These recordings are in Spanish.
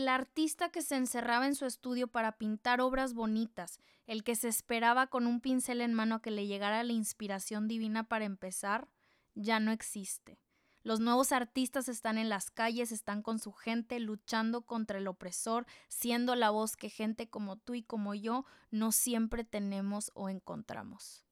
el artista que se encerraba en su estudio para pintar obras bonitas, el que se esperaba con un pincel en mano a que le llegara la inspiración divina para empezar, ya no existe. Los nuevos artistas están en las calles, están con su gente, luchando contra el opresor, siendo la voz que gente como tú y como yo no siempre tenemos o encontramos.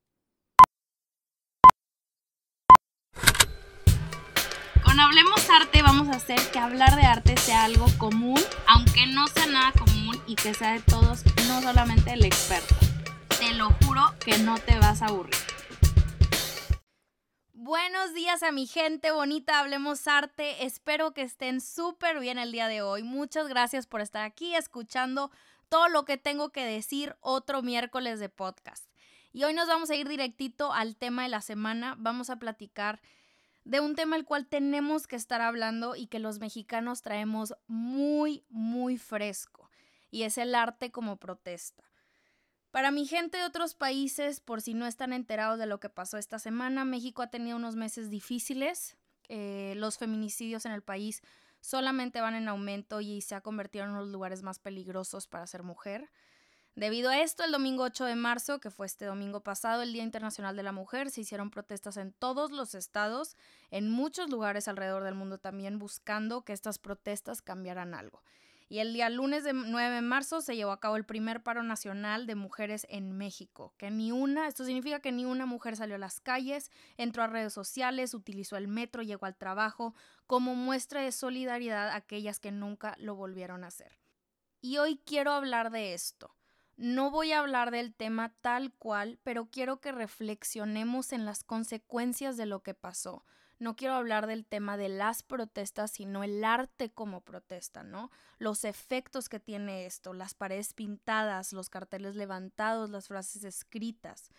Con Hablemos Arte vamos a hacer que hablar de arte sea algo común, aunque no sea nada común y que sea de todos, no solamente el experto. Te lo juro que no te vas a aburrir. Buenos días a mi gente bonita, hablemos arte. Espero que estén súper bien el día de hoy. Muchas gracias por estar aquí escuchando todo lo que tengo que decir otro miércoles de podcast. Y hoy nos vamos a ir directito al tema de la semana. Vamos a platicar de un tema el cual tenemos que estar hablando y que los mexicanos traemos muy, muy fresco. Y es el arte como protesta. Para mi gente de otros países, por si no están enterados de lo que pasó esta semana, México ha tenido unos meses difíciles. Eh, los feminicidios en el país solamente van en aumento y se ha convertido en uno los lugares más peligrosos para ser mujer. Debido a esto, el domingo 8 de marzo, que fue este domingo pasado, el Día Internacional de la Mujer, se hicieron protestas en todos los estados, en muchos lugares alrededor del mundo también, buscando que estas protestas cambiaran algo. Y el día lunes de 9 de marzo se llevó a cabo el primer paro nacional de mujeres en México, que ni una, esto significa que ni una mujer salió a las calles, entró a redes sociales, utilizó el metro, llegó al trabajo, como muestra de solidaridad a aquellas que nunca lo volvieron a hacer. Y hoy quiero hablar de esto. No voy a hablar del tema tal cual, pero quiero que reflexionemos en las consecuencias de lo que pasó no quiero hablar del tema de las protestas, sino el arte como protesta, ¿no? Los efectos que tiene esto, las paredes pintadas, los carteles levantados, las frases escritas.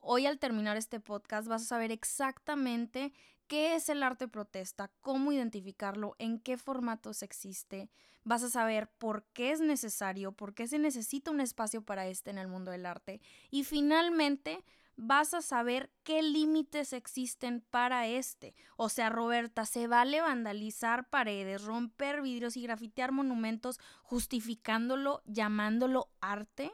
Hoy al terminar este podcast vas a saber exactamente qué es el arte protesta, cómo identificarlo, en qué formatos existe, vas a saber por qué es necesario, por qué se necesita un espacio para este en el mundo del arte y finalmente vas a saber qué límites existen para este. O sea, Roberta, ¿se vale vandalizar paredes, romper vidrios y grafitear monumentos justificándolo, llamándolo arte?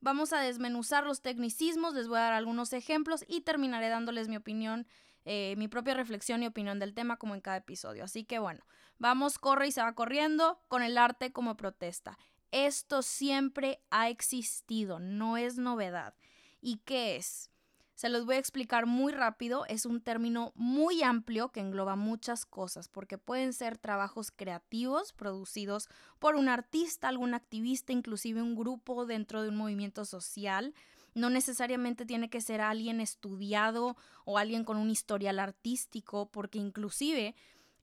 Vamos a desmenuzar los tecnicismos, les voy a dar algunos ejemplos y terminaré dándoles mi opinión, eh, mi propia reflexión y opinión del tema como en cada episodio. Así que bueno, vamos, corre y se va corriendo con el arte como protesta. Esto siempre ha existido, no es novedad. ¿Y qué es? Se los voy a explicar muy rápido. Es un término muy amplio que engloba muchas cosas, porque pueden ser trabajos creativos producidos por un artista, algún activista, inclusive un grupo dentro de un movimiento social. No necesariamente tiene que ser alguien estudiado o alguien con un historial artístico, porque inclusive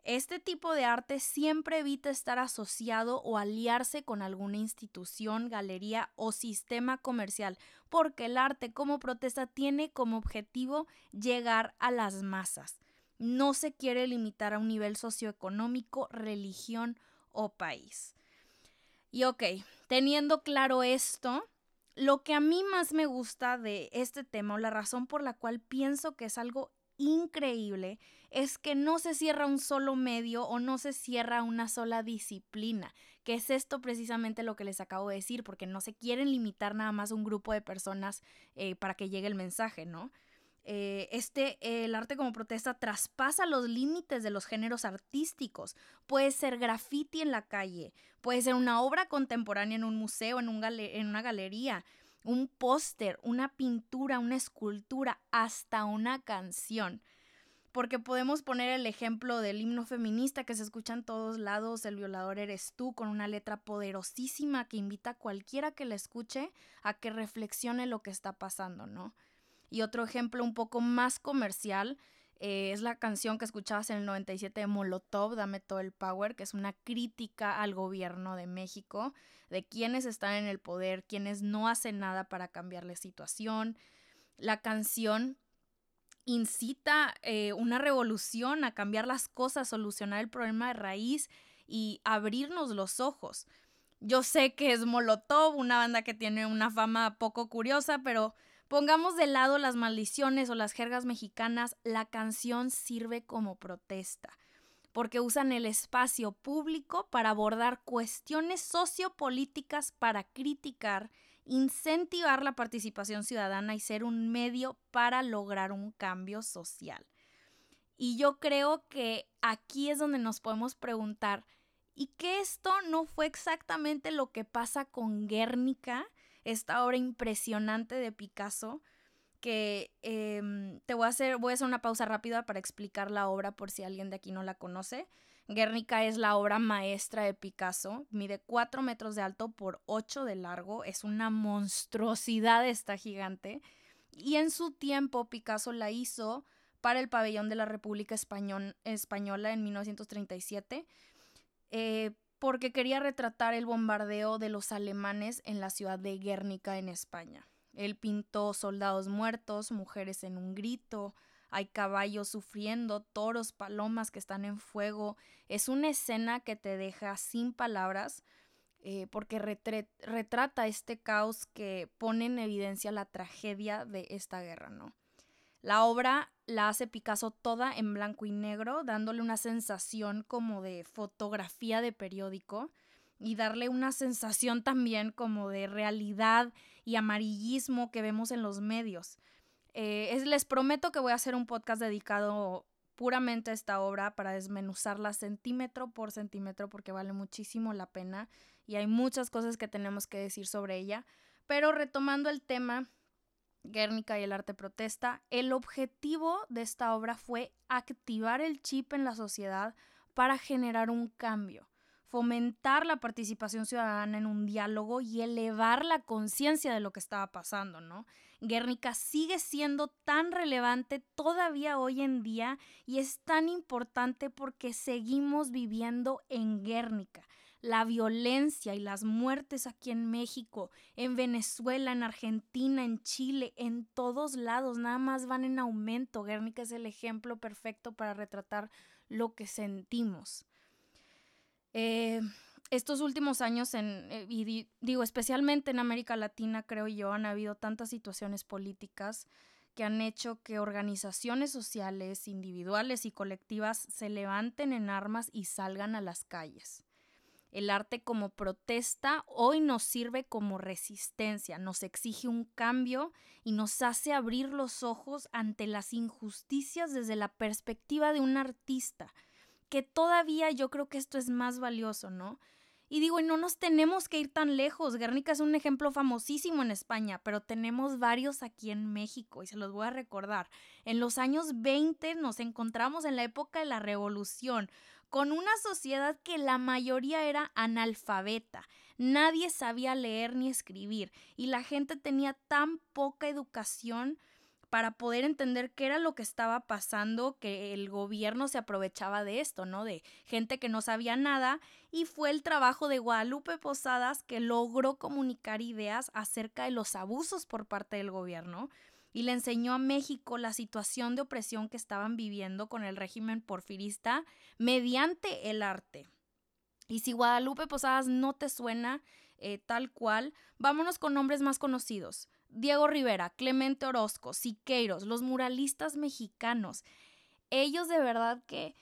este tipo de arte siempre evita estar asociado o aliarse con alguna institución, galería o sistema comercial, porque el arte como protesta tiene como objetivo llegar a las masas. No se quiere limitar a un nivel socioeconómico, religión o país. Y ok, teniendo claro esto, lo que a mí más me gusta de este tema o la razón por la cual pienso que es algo increíble es que no se cierra un solo medio o no se cierra una sola disciplina, que es esto precisamente lo que les acabo de decir, porque no se quieren limitar nada más a un grupo de personas eh, para que llegue el mensaje, ¿no? Eh, este, el arte como protesta traspasa los límites de los géneros artísticos. Puede ser graffiti en la calle, puede ser una obra contemporánea en un museo, en, un en una galería, un póster, una pintura, una escultura, hasta una canción. Porque podemos poner el ejemplo del himno feminista que se escucha en todos lados, El violador eres tú, con una letra poderosísima que invita a cualquiera que la escuche a que reflexione lo que está pasando, ¿no? Y otro ejemplo un poco más comercial eh, es la canción que escuchabas en el 97 de Molotov, Dame todo el power, que es una crítica al gobierno de México, de quienes están en el poder, quienes no hacen nada para cambiar la situación. La canción incita eh, una revolución a cambiar las cosas, solucionar el problema de raíz y abrirnos los ojos. Yo sé que es Molotov, una banda que tiene una fama poco curiosa, pero Pongamos de lado las maldiciones o las jergas mexicanas, la canción sirve como protesta. Porque usan el espacio público para abordar cuestiones sociopolíticas para criticar, incentivar la participación ciudadana y ser un medio para lograr un cambio social. Y yo creo que aquí es donde nos podemos preguntar, ¿y que esto no fue exactamente lo que pasa con Guernica, esta obra impresionante de Picasso? Que em, te voy a hacer, voy a hacer una pausa rápida para explicar la obra por si alguien de aquí no la conoce. Guernica es la obra maestra de Picasso, mide 4 metros de alto por 8 de largo, es una monstruosidad esta gigante. Y en su tiempo Picasso la hizo para el pabellón de la República Española en 1937, eh, porque quería retratar el bombardeo de los alemanes en la ciudad de Guernica en España. Él pintó soldados muertos, mujeres en un grito, hay caballos sufriendo, toros, palomas que están en fuego. Es una escena que te deja sin palabras eh, porque retrata este caos que pone en evidencia la tragedia de esta guerra, ¿no? La obra la hace Picasso toda en blanco y negro, dándole una sensación como de fotografía de periódico y darle una sensación también como de realidad y amarillismo que vemos en los medios. Eh, les prometo que voy a hacer un podcast dedicado puramente a esta obra para desmenuzarla centímetro por centímetro porque vale muchísimo la pena y hay muchas cosas que tenemos que decir sobre ella. Pero retomando el tema, Guernica y el arte protesta, el objetivo de esta obra fue activar el chip en la sociedad para generar un cambio fomentar la participación ciudadana en un diálogo y elevar la conciencia de lo que estaba pasando, ¿no? Guernica sigue siendo tan relevante todavía hoy en día y es tan importante porque seguimos viviendo en Guernica. La violencia y las muertes aquí en México, en Venezuela, en Argentina, en Chile, en todos lados, nada más van en aumento. Guernica es el ejemplo perfecto para retratar lo que sentimos. Eh, estos últimos años, en, eh, y digo especialmente en América Latina, creo yo, han habido tantas situaciones políticas que han hecho que organizaciones sociales, individuales y colectivas se levanten en armas y salgan a las calles. El arte como protesta hoy nos sirve como resistencia, nos exige un cambio y nos hace abrir los ojos ante las injusticias desde la perspectiva de un artista, que todavía yo creo que esto es más valioso, ¿no? Y digo, y no nos tenemos que ir tan lejos. Guernica es un ejemplo famosísimo en España, pero tenemos varios aquí en México y se los voy a recordar. En los años 20 nos encontramos en la época de la revolución, con una sociedad que la mayoría era analfabeta. Nadie sabía leer ni escribir y la gente tenía tan poca educación para poder entender qué era lo que estaba pasando, que el gobierno se aprovechaba de esto, ¿no? De gente que no sabía nada y fue el trabajo de Guadalupe Posadas que logró comunicar ideas acerca de los abusos por parte del gobierno y le enseñó a México la situación de opresión que estaban viviendo con el régimen porfirista mediante el arte. Y si Guadalupe Posadas no te suena eh, tal cual, vámonos con nombres más conocidos. Diego Rivera, Clemente Orozco, Siqueiros, los muralistas mexicanos. Ellos de verdad que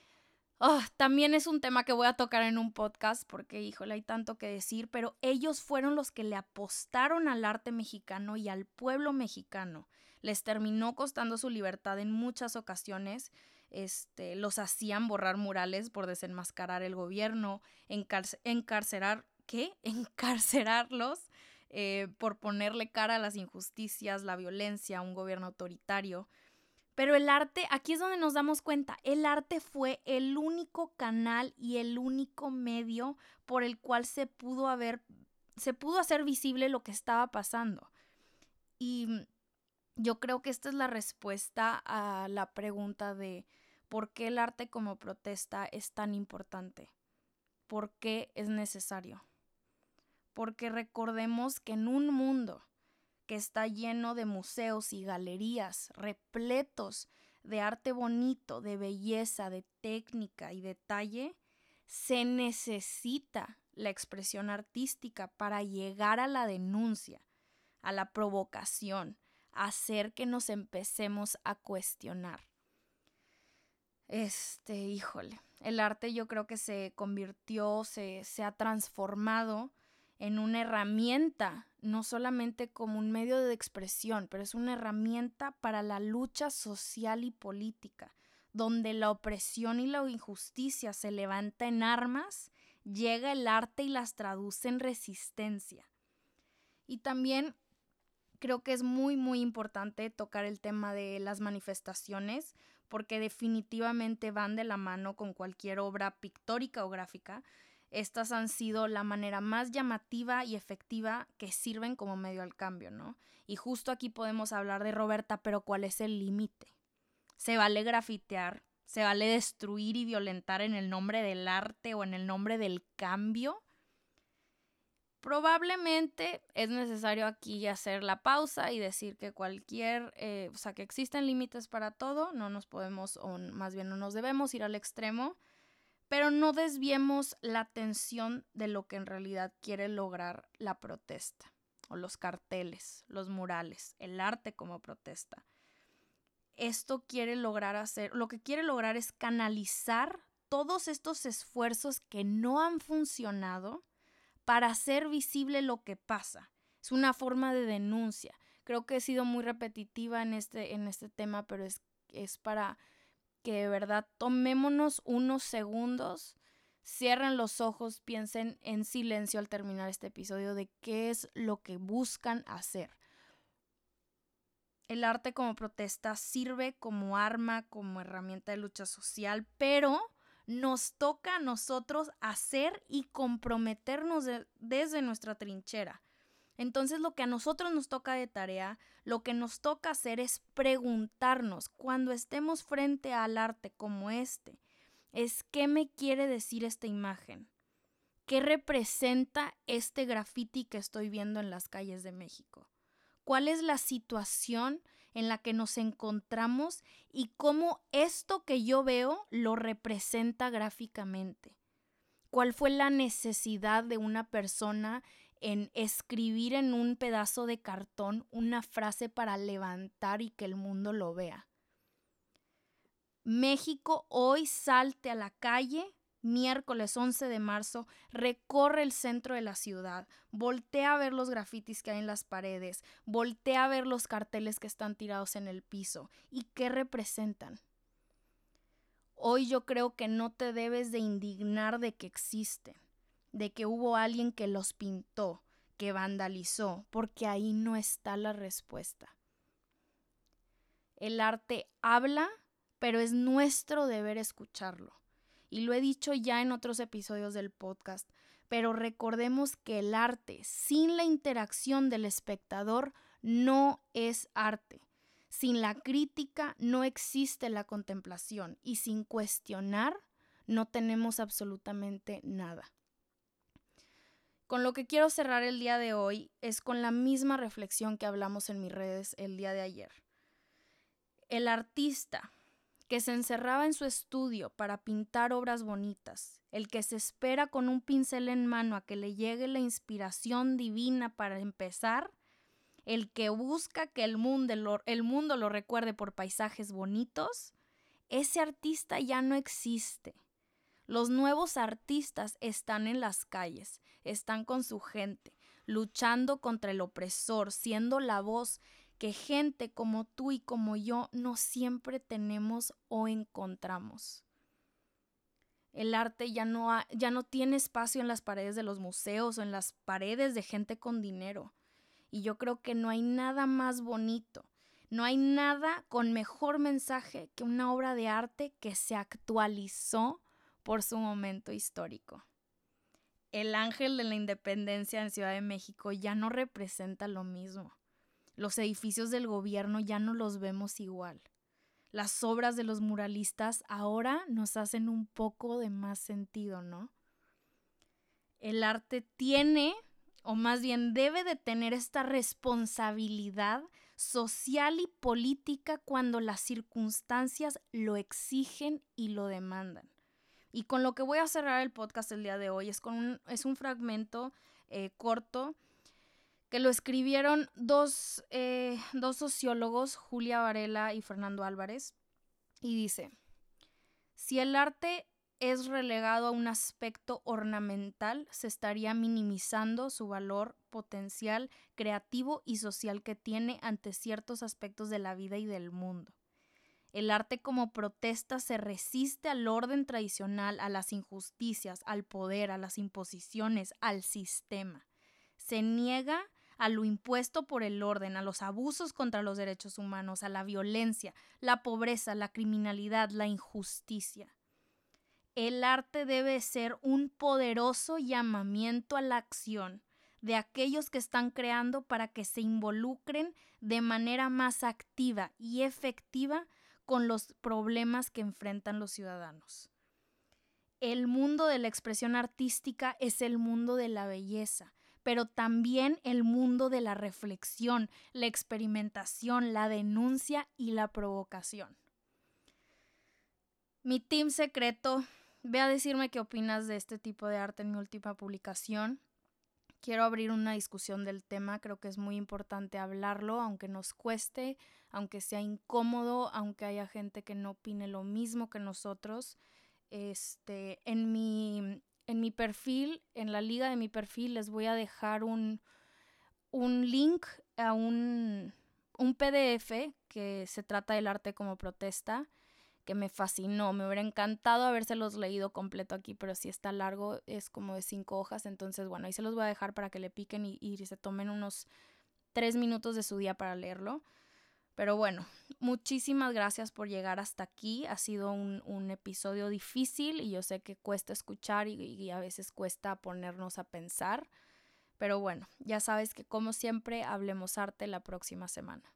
oh, también es un tema que voy a tocar en un podcast porque, híjole, hay tanto que decir, pero ellos fueron los que le apostaron al arte mexicano y al pueblo mexicano. Les terminó costando su libertad en muchas ocasiones. Este, los hacían borrar murales por desenmascarar el gobierno, encarcerar, ¿qué? Encarcerarlos eh, por ponerle cara a las injusticias, la violencia, un gobierno autoritario. Pero el arte, aquí es donde nos damos cuenta, el arte fue el único canal y el único medio por el cual se pudo haber, se pudo hacer visible lo que estaba pasando. Y yo creo que esta es la respuesta a la pregunta de por qué el arte como protesta es tan importante, por qué es necesario porque recordemos que en un mundo que está lleno de museos y galerías repletos de arte bonito, de belleza, de técnica y detalle, se necesita la expresión artística para llegar a la denuncia, a la provocación, a hacer que nos empecemos a cuestionar. Este, híjole, El arte yo creo que se convirtió, se, se ha transformado en una herramienta, no solamente como un medio de expresión, pero es una herramienta para la lucha social y política, donde la opresión y la injusticia se levanta en armas, llega el arte y las traduce en resistencia. Y también creo que es muy, muy importante tocar el tema de las manifestaciones, porque definitivamente van de la mano con cualquier obra pictórica o gráfica, estas han sido la manera más llamativa y efectiva que sirven como medio al cambio, ¿no? Y justo aquí podemos hablar de Roberta, pero ¿cuál es el límite? ¿Se vale grafitear? ¿Se vale destruir y violentar en el nombre del arte o en el nombre del cambio? Probablemente es necesario aquí hacer la pausa y decir que cualquier, eh, o sea, que existen límites para todo, no nos podemos, o más bien no nos debemos ir al extremo pero no desviemos la atención de lo que en realidad quiere lograr la protesta, o los carteles, los murales, el arte como protesta. Esto quiere lograr hacer, lo que quiere lograr es canalizar todos estos esfuerzos que no han funcionado para hacer visible lo que pasa. Es una forma de denuncia. Creo que he sido muy repetitiva en este, en este tema, pero es, es para que de verdad tomémonos unos segundos, cierren los ojos, piensen en silencio al terminar este episodio de qué es lo que buscan hacer. El arte como protesta sirve como arma, como herramienta de lucha social, pero nos toca a nosotros hacer y comprometernos desde nuestra trinchera. Entonces lo que a nosotros nos toca de tarea, lo que nos toca hacer es preguntarnos cuando estemos frente al arte como este, es qué me quiere decir esta imagen, qué representa este graffiti que estoy viendo en las calles de México, cuál es la situación en la que nos encontramos y cómo esto que yo veo lo representa gráficamente. ¿Cuál fue la necesidad de una persona en escribir en un pedazo de cartón una frase para levantar y que el mundo lo vea. México hoy salte a la calle, miércoles 11 de marzo, recorre el centro de la ciudad, voltea a ver los grafitis que hay en las paredes, voltea a ver los carteles que están tirados en el piso y qué representan. Hoy yo creo que no te debes de indignar de que existen de que hubo alguien que los pintó, que vandalizó, porque ahí no está la respuesta. El arte habla, pero es nuestro deber escucharlo. Y lo he dicho ya en otros episodios del podcast, pero recordemos que el arte sin la interacción del espectador no es arte. Sin la crítica no existe la contemplación y sin cuestionar no tenemos absolutamente nada. Con lo que quiero cerrar el día de hoy es con la misma reflexión que hablamos en mis redes el día de ayer. El artista que se encerraba en su estudio para pintar obras bonitas, el que se espera con un pincel en mano a que le llegue la inspiración divina para empezar, el que busca que el mundo lo, el mundo lo recuerde por paisajes bonitos, ese artista ya no existe. Los nuevos artistas están en las calles, están con su gente, luchando contra el opresor, siendo la voz que gente como tú y como yo no siempre tenemos o encontramos. El arte ya no, ya no tiene espacio en las paredes de los museos o en las paredes de gente con dinero. Y yo creo que no hay nada más bonito, no hay nada con mejor mensaje que una obra de arte que se actualizó por su momento histórico. El ángel de la independencia en Ciudad de México ya no representa lo mismo. Los edificios del gobierno ya no los vemos igual. Las obras de los muralistas ahora nos hacen un poco de más sentido, ¿no? El arte tiene, o más bien debe de tener esta responsabilidad social y política cuando las circunstancias lo exigen y lo demandan. Y con lo que voy a cerrar el podcast el día de hoy es, con un, es un fragmento eh, corto que lo escribieron dos, eh, dos sociólogos, Julia Varela y Fernando Álvarez, y dice, si el arte es relegado a un aspecto ornamental, se estaría minimizando su valor potencial creativo y social que tiene ante ciertos aspectos de la vida y del mundo. El arte como protesta se resiste al orden tradicional, a las injusticias, al poder, a las imposiciones, al sistema. Se niega a lo impuesto por el orden, a los abusos contra los derechos humanos, a la violencia, la pobreza, la criminalidad, la injusticia. El arte debe ser un poderoso llamamiento a la acción de aquellos que están creando para que se involucren de manera más activa y efectiva con los problemas que enfrentan los ciudadanos. El mundo de la expresión artística es el mundo de la belleza, pero también el mundo de la reflexión, la experimentación, la denuncia y la provocación. Mi team secreto, ve a decirme qué opinas de este tipo de arte en mi última publicación. Quiero abrir una discusión del tema, creo que es muy importante hablarlo, aunque nos cueste, aunque sea incómodo, aunque haya gente que no opine lo mismo que nosotros. Este, en mi, en mi perfil, en la liga de mi perfil, les voy a dejar un, un link a un, un PDF que se trata del arte como protesta que me fascinó. Me hubiera encantado habérselos leído completo aquí, pero si está largo, es como de cinco hojas. Entonces, bueno, ahí se los voy a dejar para que le piquen y, y se tomen unos tres minutos de su día para leerlo. Pero bueno, muchísimas gracias por llegar hasta aquí. Ha sido un, episodio difícil y yo sé que cuesta escuchar y, a veces cuesta ponernos a pensar. Pero bueno, ya sabes que como siempre, hablemos arte la próxima semana.